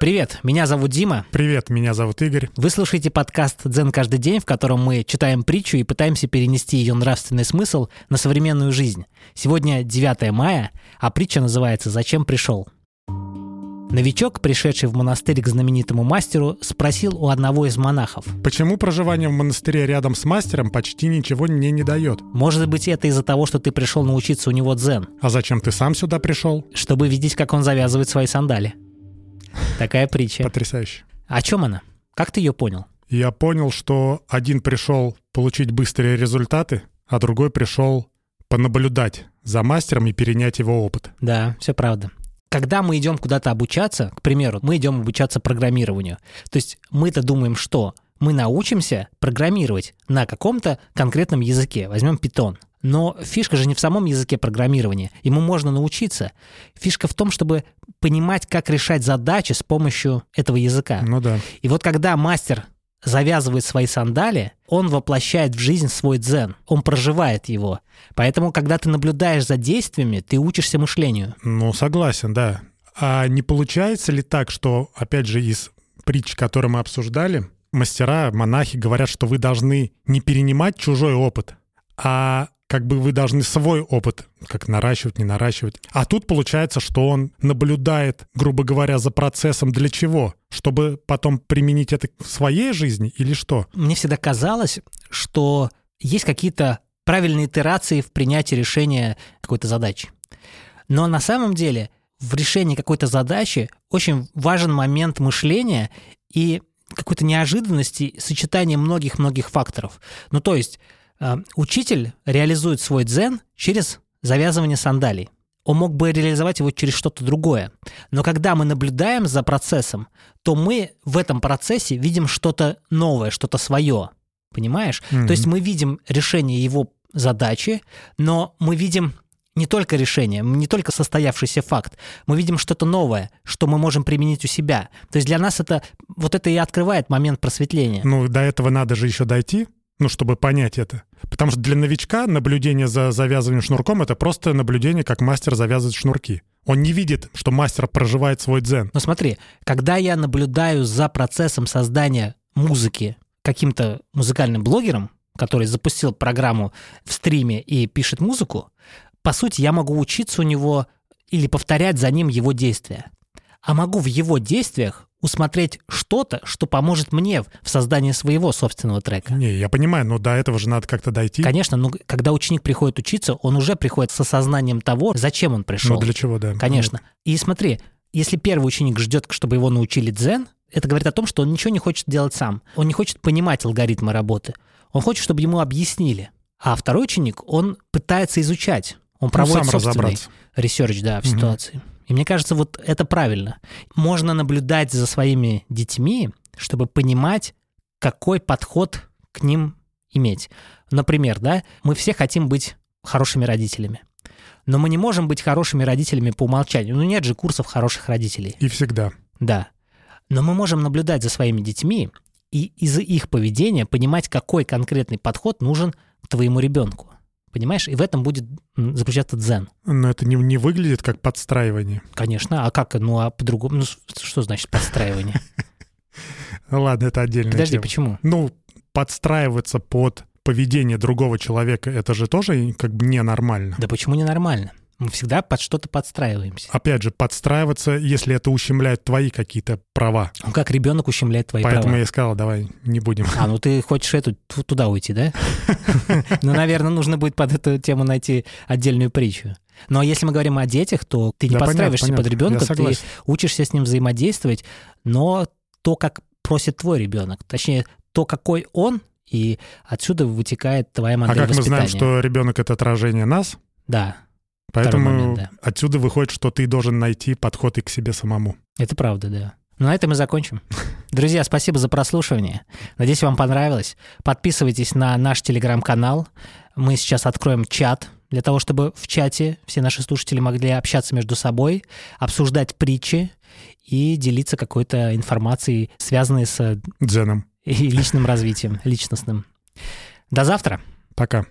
Привет, меня зовут Дима. Привет, меня зовут Игорь. Вы слушаете подкаст «Дзен каждый день», в котором мы читаем притчу и пытаемся перенести ее нравственный смысл на современную жизнь. Сегодня 9 мая, а притча называется «Зачем пришел?». Новичок, пришедший в монастырь к знаменитому мастеру, спросил у одного из монахов. Почему проживание в монастыре рядом с мастером почти ничего мне не дает? Может быть, это из-за того, что ты пришел научиться у него дзен, А зачем ты сам сюда пришел? чтобы видеть, как он завязывает свои сандали. Такая притча. Потрясающе. О чем она? Как ты ее понял? Я понял, что один пришел получить быстрые результаты, а другой пришел понаблюдать за мастером и перенять его опыт. Да, все правда. Когда мы идем куда-то обучаться, к примеру, мы идем обучаться программированию. То есть мы-то думаем, что мы научимся программировать на каком-то конкретном языке. Возьмем Python. Но фишка же не в самом языке программирования. Ему можно научиться. Фишка в том, чтобы понимать, как решать задачи с помощью этого языка. Ну да. И вот когда мастер завязывает свои сандали, он воплощает в жизнь свой дзен, он проживает его. Поэтому, когда ты наблюдаешь за действиями, ты учишься мышлению. Ну, согласен, да. А не получается ли так, что, опять же, из притч, которые мы обсуждали, мастера, монахи говорят, что вы должны не перенимать чужой опыт, а как бы вы должны свой опыт как наращивать, не наращивать. А тут получается, что он наблюдает, грубо говоря, за процессом для чего? Чтобы потом применить это в своей жизни или что? Мне всегда казалось, что есть какие-то правильные итерации в принятии решения какой-то задачи. Но на самом деле в решении какой-то задачи очень важен момент мышления и какой-то неожиданности, сочетания многих-многих факторов. Ну, то есть э, учитель реализует свой дзен через завязывание сандалий. Он мог бы реализовать его через что-то другое. Но когда мы наблюдаем за процессом, то мы в этом процессе видим что-то новое, что-то свое. Понимаешь? Мгм. То есть мы видим решение его задачи, но мы видим не только решение, не только состоявшийся факт, мы видим что-то новое, что мы можем применить у себя. То есть для нас это вот это и открывает момент просветления. Ну, до этого надо же еще дойти, ну, чтобы понять это. Потому что для новичка наблюдение за завязыванием шнурком — это просто наблюдение, как мастер завязывает шнурки. Он не видит, что мастер проживает свой дзен. Но смотри, когда я наблюдаю за процессом создания музыки каким-то музыкальным блогером, который запустил программу в стриме и пишет музыку, по сути, я могу учиться у него или повторять за ним его действия. А могу в его действиях усмотреть что-то, что поможет мне в создании своего собственного трека. Не, я понимаю, но до этого же надо как-то дойти. Конечно, но когда ученик приходит учиться, он уже приходит с осознанием того, зачем он пришел. Ну, для чего, да. Конечно. И смотри, если первый ученик ждет, чтобы его научили дзен, это говорит о том, что он ничего не хочет делать сам. Он не хочет понимать алгоритмы работы. Он хочет, чтобы ему объяснили. А второй ученик, он пытается изучать. Он проводит сам собственный research, да, в Мгм. ситуации. И мне кажется, вот это правильно. Можно наблюдать за своими детьми, чтобы понимать, какой подход к ним иметь. Например, да, мы все хотим быть хорошими родителями. Но мы не можем быть хорошими родителями по умолчанию. Ну, нет же курсов хороших родителей. И всегда. Да. Но мы можем наблюдать за своими детьми и из их поведения понимать, какой конкретный подход нужен твоему ребенку. Понимаешь? И в этом будет заключаться дзен. Но это не, не выглядит как подстраивание. Конечно. А как? Ну, а по-другому? Ну, что значит подстраивание? Ну ладно, это отдельная Подожди, почему? Ну, подстраиваться под поведение другого человека, это же тоже как бы ненормально. Да почему ненормально? Мы всегда под что-то подстраиваемся. Опять же, подстраиваться, если это ущемляет твои какие-то права. Ну, как ребенок ущемляет твои Поэтому права. я и сказал, давай не будем. А, ну ты хочешь эту ту- туда уйти, да? Ну, наверное, нужно будет под эту тему найти отдельную притчу. Но если мы говорим о детях, то ты не Да, понятно, подстраиваешься под ребенка, Я ты учишься с ним взаимодействовать, но то, как просит твой ребенок, точнее, то, какой он, и отсюда вытекает твоя А модель как мы знаем, воспитания. что ребенок это отражение нас, Да, поэтому момент, да. отсюда выходит, что ты должен найти подход и к себе самому. это правда, да. Ну, на этом мы закончим. Друзья, спасибо за прослушивание. Надеюсь, вам понравилось. Подписывайтесь на наш телеграм-канал. Мы сейчас откроем чат для того, чтобы в чате все наши слушатели могли общаться между собой, обсуждать притчи и делиться какой-то информацией, связанной с Дзеном. и личным развитием, личностным. До завтра. Пока.